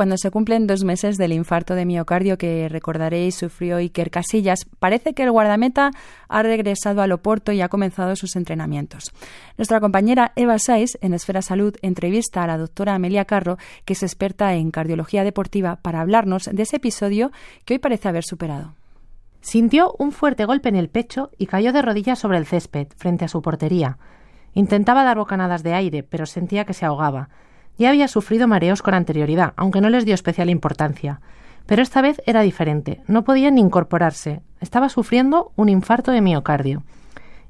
cuando se cumplen dos meses del infarto de miocardio que recordaréis sufrió Iker Casillas, parece que el guardameta ha regresado al Oporto y ha comenzado sus entrenamientos. Nuestra compañera Eva Saiz, en Esfera Salud, entrevista a la doctora Amelia Carro, que es experta en cardiología deportiva, para hablarnos de ese episodio que hoy parece haber superado. Sintió un fuerte golpe en el pecho y cayó de rodillas sobre el césped, frente a su portería. Intentaba dar bocanadas de aire, pero sentía que se ahogaba. Ya había sufrido mareos con anterioridad, aunque no les dio especial importancia. Pero esta vez era diferente. No podía ni incorporarse. Estaba sufriendo un infarto de miocardio.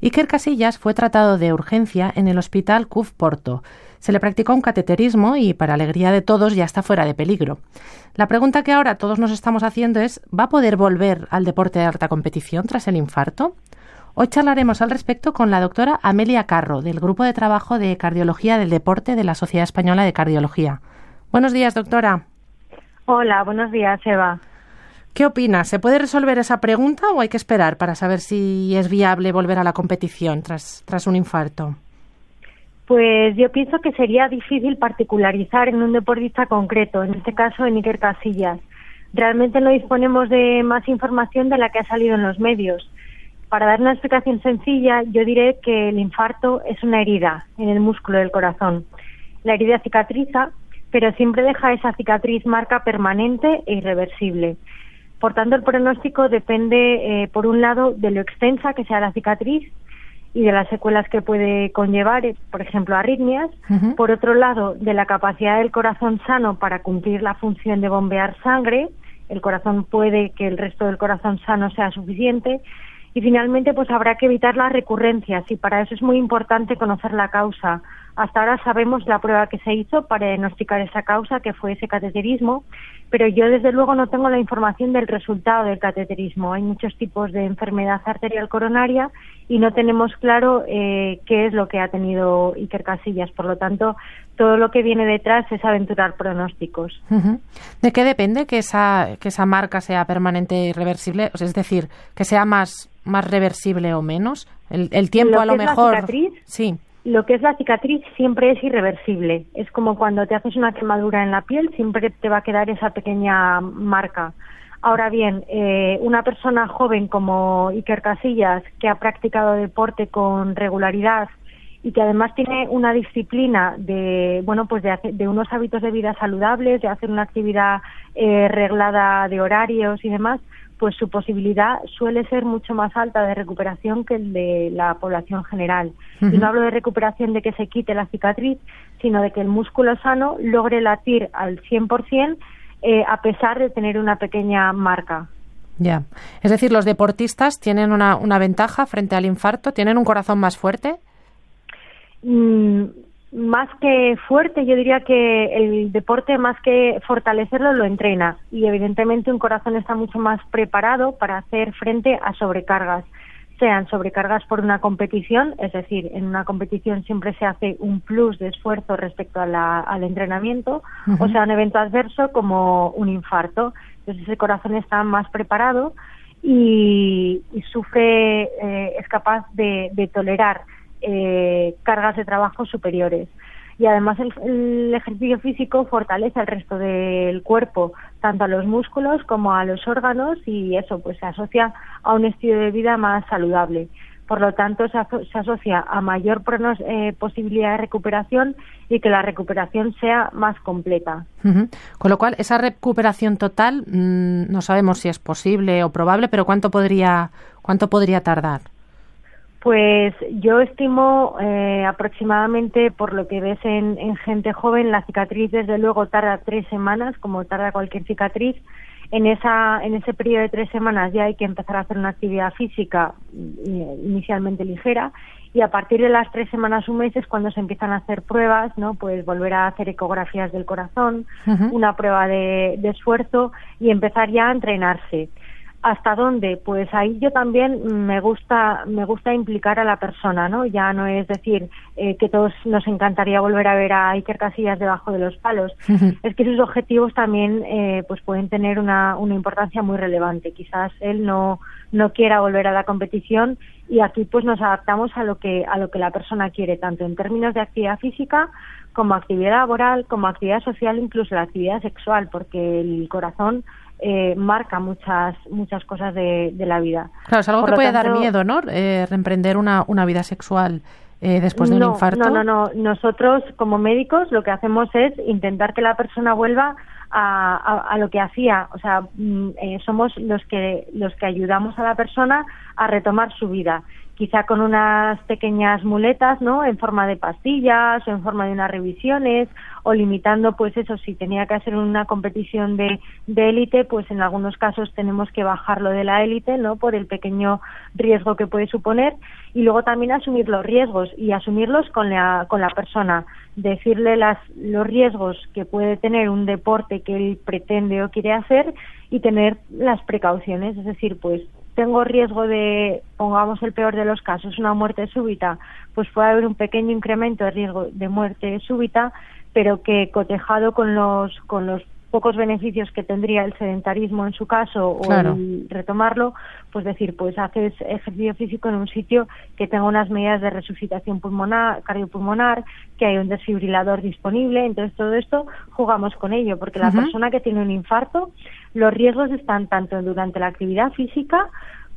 Iker Casillas fue tratado de urgencia en el hospital CUF Porto. Se le practicó un cateterismo y, para alegría de todos, ya está fuera de peligro. La pregunta que ahora todos nos estamos haciendo es ¿va a poder volver al deporte de alta competición tras el infarto? Hoy charlaremos al respecto con la doctora Amelia Carro, del Grupo de Trabajo de Cardiología del Deporte de la Sociedad Española de Cardiología. Buenos días, doctora. Hola, buenos días, Eva. ¿Qué opina? ¿Se puede resolver esa pregunta o hay que esperar para saber si es viable volver a la competición tras, tras un infarto? Pues yo pienso que sería difícil particularizar en un deportista concreto, en este caso en Iker Casillas. Realmente no disponemos de más información de la que ha salido en los medios. Para dar una explicación sencilla, yo diré que el infarto es una herida en el músculo del corazón. La herida cicatriza, pero siempre deja esa cicatriz marca permanente e irreversible. Por tanto, el pronóstico depende, eh, por un lado, de lo extensa que sea la cicatriz y de las secuelas que puede conllevar, eh, por ejemplo, arritmias. Por otro lado, de la capacidad del corazón sano para cumplir la función de bombear sangre. El corazón puede que el resto del corazón sano sea suficiente y finalmente, pues habrá que evitar las recurrencias y para eso es muy importante conocer la causa. Hasta ahora sabemos la prueba que se hizo para diagnosticar esa causa, que fue ese cateterismo, pero yo desde luego no tengo la información del resultado del cateterismo. Hay muchos tipos de enfermedad arterial coronaria y no tenemos claro eh, qué es lo que ha tenido Iker Casillas. Por lo tanto, todo lo que viene detrás es aventurar pronósticos. ¿De qué depende que esa, que esa marca sea permanente e irreversible? es decir, que sea más, más reversible o menos. El, tiempo a lo mejor. sí. Lo que es la cicatriz siempre es irreversible. Es como cuando te haces una quemadura en la piel, siempre te va a quedar esa pequeña marca. Ahora bien, eh, una persona joven como Iker Casillas, que ha practicado deporte con regularidad y que además tiene una disciplina de bueno pues de, de unos hábitos de vida saludables de hacer una actividad eh, reglada de horarios y demás pues su posibilidad suele ser mucho más alta de recuperación que el de la población general. Y no hablo de recuperación de que se quite la cicatriz, sino de que el músculo sano logre latir al 100% eh, a pesar de tener una pequeña marca. Ya. Es decir, los deportistas tienen una, una ventaja frente al infarto, tienen un corazón más fuerte. Mm, más que fuerte, yo diría que el deporte más que fortalecerlo lo entrena y evidentemente un corazón está mucho más preparado para hacer frente a sobrecargas, sean sobrecargas por una competición, es decir, en una competición siempre se hace un plus de esfuerzo respecto al entrenamiento, o sea, un evento adverso como un infarto. Entonces ese corazón está más preparado y, sufre, eh, es capaz de tolerar eh, cargas de trabajo superiores. Y además el, ejercicio físico fortalece el resto del cuerpo, tanto a los músculos como a los órganos, y eso pues se asocia a un estilo de vida más saludable. Por lo tanto, se, asocia a mayor eh, posibilidad de recuperación y que la recuperación sea más completa. Con lo cual, esa recuperación total, mm, no sabemos si es posible o probable, pero ¿cuánto podría, cuánto podría tardar? Pues yo estimo eh, aproximadamente, por lo que ves en, gente joven, la cicatriz desde luego tarda tres semanas, como tarda cualquier cicatriz. En, esa, en ese periodo de tres semanas ya hay que empezar a hacer una actividad física mm, inicialmente ligera y a partir de las tres semanas, un mes es cuando se empiezan a hacer pruebas, ¿no? Pues volver a hacer ecografías del corazón, una prueba de esfuerzo y empezar ya a entrenarse. ¿Hasta dónde? Pues ahí yo también me gusta, me gusta implicar a la persona, ¿no? Ya no es decir eh, que todos nos encantaría volver a ver a Iker Casillas debajo de los palos. Es que sus objetivos también, eh, pues pueden tener una, una importancia muy relevante. Quizás él no, no quiera volver a la competición y aquí pues nos adaptamos a lo que, a lo que la persona quiere, tanto en términos de actividad física como actividad laboral, como actividad social, incluso la actividad sexual, porque el corazón eh, marca muchas muchas cosas de, la vida. Claro, es algo que puede dar miedo, ¿no? Eh, reemprender una, una vida sexual eh, después de un infarto. No, no, no. Nosotros como médicos lo que hacemos es intentar que la persona vuelva a, a, lo que hacía. O sea, mm, somos los que los que ayudamos a la persona a retomar su vida quizá con unas pequeñas muletas, ¿no? En forma de pastillas o en forma de unas revisiones o limitando, pues eso, si tenía que hacer una competición de élite, pues en algunos casos tenemos que bajarlo de la élite, ¿no? Por el pequeño riesgo que puede suponer y luego también asumir los riesgos y asumirlos con la, con la persona, decirle las, los riesgos que puede tener un deporte que él pretende o quiere hacer y tener las precauciones, es decir, pues tengo riesgo de, pongamos el peor de los casos, una muerte súbita, pues puede haber un pequeño incremento de riesgo de muerte súbita, pero que cotejado con los, con los pocos beneficios que tendría el sedentarismo en su caso o el retomarlo, pues decir, pues haces ejercicio físico en un sitio que tenga unas medidas de resucitación pulmonar, cardiopulmonar, que hay un desfibrilador disponible, entonces todo esto jugamos con ello, porque la persona que tiene un infarto, los riesgos están tanto durante la actividad física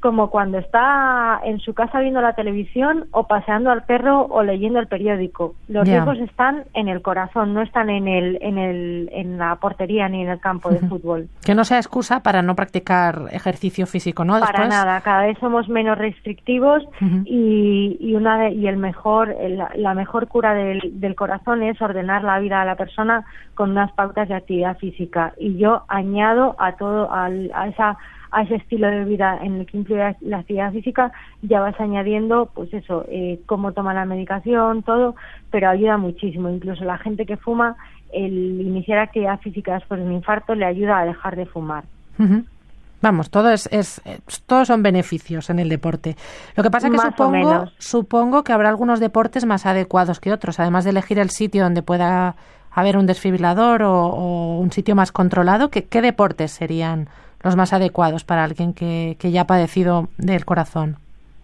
como cuando está en su casa viendo la televisión o paseando al perro o leyendo el periódico. Los riesgos están en el corazón, no están en el, en el, en la portería ni en el campo de fútbol. Que no sea excusa para no practicar ejercicio físico, ¿no? Para nada, cada vez somos menos restrictivos y, y una y el mejor, la mejor cura del, del corazón es ordenar la vida a la persona con unas pautas de actividad física. Y yo añado a todo a esa a ese estilo de vida en el que incluye la actividad física, ya vas añadiendo, pues eso, eh, cómo toma la medicación, todo, pero ayuda muchísimo. Incluso la gente que fuma, el iniciar actividad física después de un infarto le ayuda a dejar de fumar. Vamos, todo es, es, todos son beneficios en el deporte. Lo que pasa es que supongo, supongo que habrá algunos deportes más adecuados que otros, además de elegir el sitio donde pueda haber un desfibrilador o, un sitio más controlado. ¿qué, ¿Qué deportes serían los más adecuados para alguien que, ya ha padecido del corazón?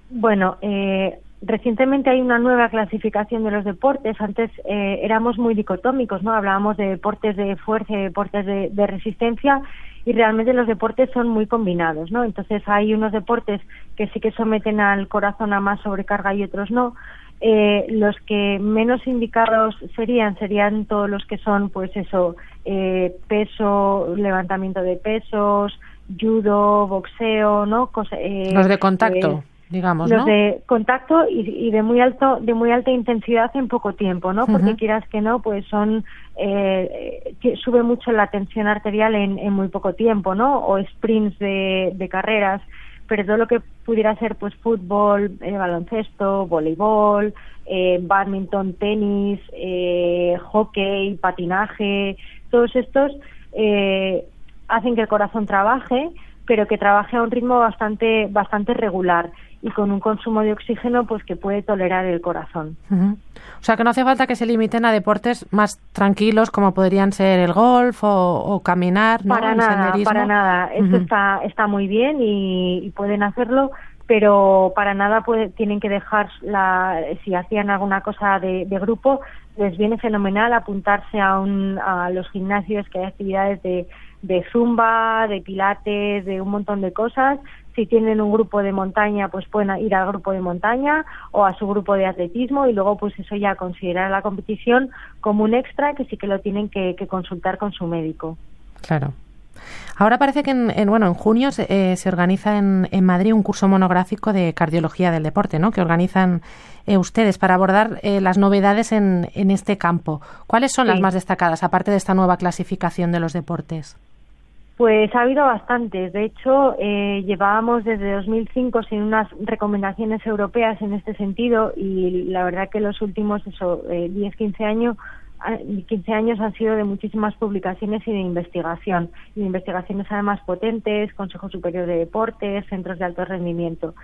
Bueno, eh, recientemente hay una nueva clasificación de los deportes. Antes eh, éramos muy dicotómicos, ¿no? Hablábamos de deportes de fuerza y deportes de, resistencia y realmente los deportes son muy combinados, ¿no? Entonces hay unos deportes que sí que someten al corazón a más sobrecarga y otros no. Eh, los que menos indicados serían serían todos los que son, pues eso, eh, peso, levantamiento de pesos, judo, boxeo, ¿no? Eh, los de contacto. digamos, los de contacto y, de muy alto de muy alta intensidad en poco tiempo no porque quieras que no pues son eh, sube mucho la tensión arterial en, en, muy poco tiempo no o sprints de, de carreras pero todo lo que pudiera ser pues fútbol eh, baloncesto voleibol eh, badminton tenis eh, hockey patinaje todos estos eh, hacen que el corazón trabaje, pero que trabaje a un ritmo bastante, bastante regular y con un consumo de oxígeno pues que puede tolerar el corazón. O sea que no hace falta que se limiten a deportes más tranquilos como podrían ser el golf o, caminar, ¿no? Para nada, para nada. Esto está, está muy bien y, pueden hacerlo, pero para nada puede, tienen que dejar la, si hacían alguna cosa de, de grupo, les viene fenomenal apuntarse a, un, a los gimnasios que hay actividades de de zumba, de pilates, de un montón de cosas. Si tienen un grupo de montaña, pues pueden ir al grupo de montaña o a su grupo de atletismo y luego pues eso ya considerar la competición como un extra que sí que lo tienen que, consultar con su médico. Claro. Ahora parece que en, bueno en junio se, eh, organiza en, en, Madrid un curso monográfico de cardiología del deporte, ¿no? Que organizan eh, ustedes para abordar eh, las novedades en, en, este campo. ¿Cuáles son las más destacadas aparte de esta nueva clasificación de los deportes? Pues ha habido bastantes. De hecho, eh, llevábamos desde 2005 sin unas recomendaciones europeas en este sentido y la verdad que los últimos eso, 10, eh, 15 años 15 años han sido de muchísimas publicaciones y de investigación, y investigaciones además potentes, Consejo Superior de Deportes, centros de alto rendimiento.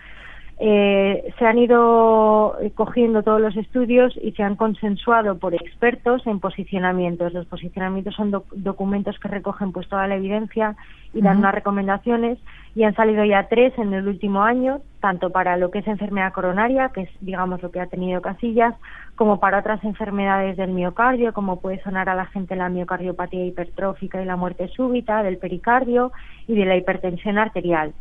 Eh, se han ido eh, cogiendo todos los estudios y se han consensuado por expertos en posicionamientos. Los posicionamientos son documentos que recogen pues toda la evidencia y dan unas recomendaciones y han salido ya tres en el último año, tanto para lo que es enfermedad coronaria, que es digamos lo que ha tenido Casillas, como para otras enfermedades del miocardio, como puede sonar a la gente la miocardiopatía hipertrófica y la muerte súbita, del pericardio y de la hipertensión arterial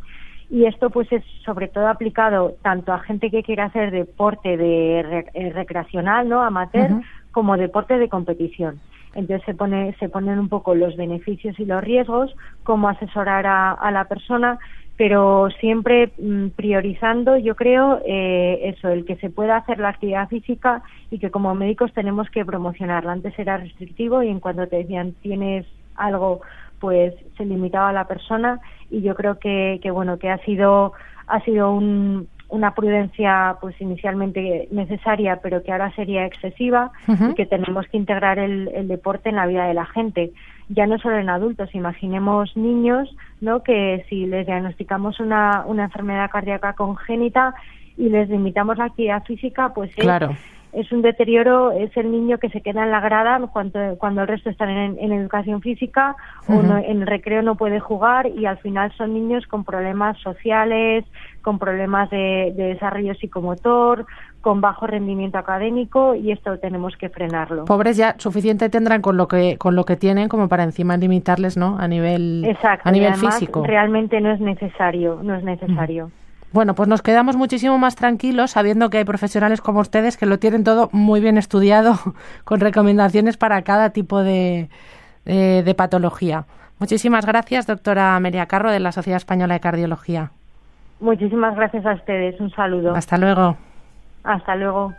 y esto pues es sobre todo aplicado tanto a gente que quiere hacer deporte de eh, recreacional, ¿no? amateur, como deporte de competición. Entonces se pone se ponen un poco los beneficios y los riesgos, cómo asesorar a, la persona, pero siempre mm, priorizando, yo creo, eh, eso, el que se pueda hacer la actividad física y que como médicos tenemos que promocionarla. Antes era restrictivo y en cuanto te decían tienes algo pues se limitaba a la persona y yo creo que, que bueno que ha sido ha sido un, una prudencia pues inicialmente necesaria pero que ahora sería excesiva y que tenemos que integrar el, el, deporte en la vida de la gente. Ya no solo en adultos imaginemos niños no que si les diagnosticamos una, una enfermedad cardíaca congénita y les limitamos la actividad física pues claro. es un deterioro, es el niño que se queda en la grada cuando, cuando el resto están en, educación física o en el recreo no puede jugar y al final son niños con problemas sociales, con problemas de, desarrollo psicomotor, con bajo rendimiento académico y esto tenemos que frenarlo. Pobres ya suficiente tendrán con lo que con lo que tienen como para encima limitarles, ¿no? A nivel Exacto, a nivel físico. Realmente no es necesario, no es necesario. Bueno, pues nos quedamos muchísimo más tranquilos sabiendo que hay profesionales como ustedes que lo tienen todo muy bien estudiado, con recomendaciones para cada tipo de, de, patología. Muchísimas gracias, doctora María Carro, de la Sociedad Española de Cardiología. Muchísimas gracias a ustedes. Un saludo. Hasta luego. Hasta luego.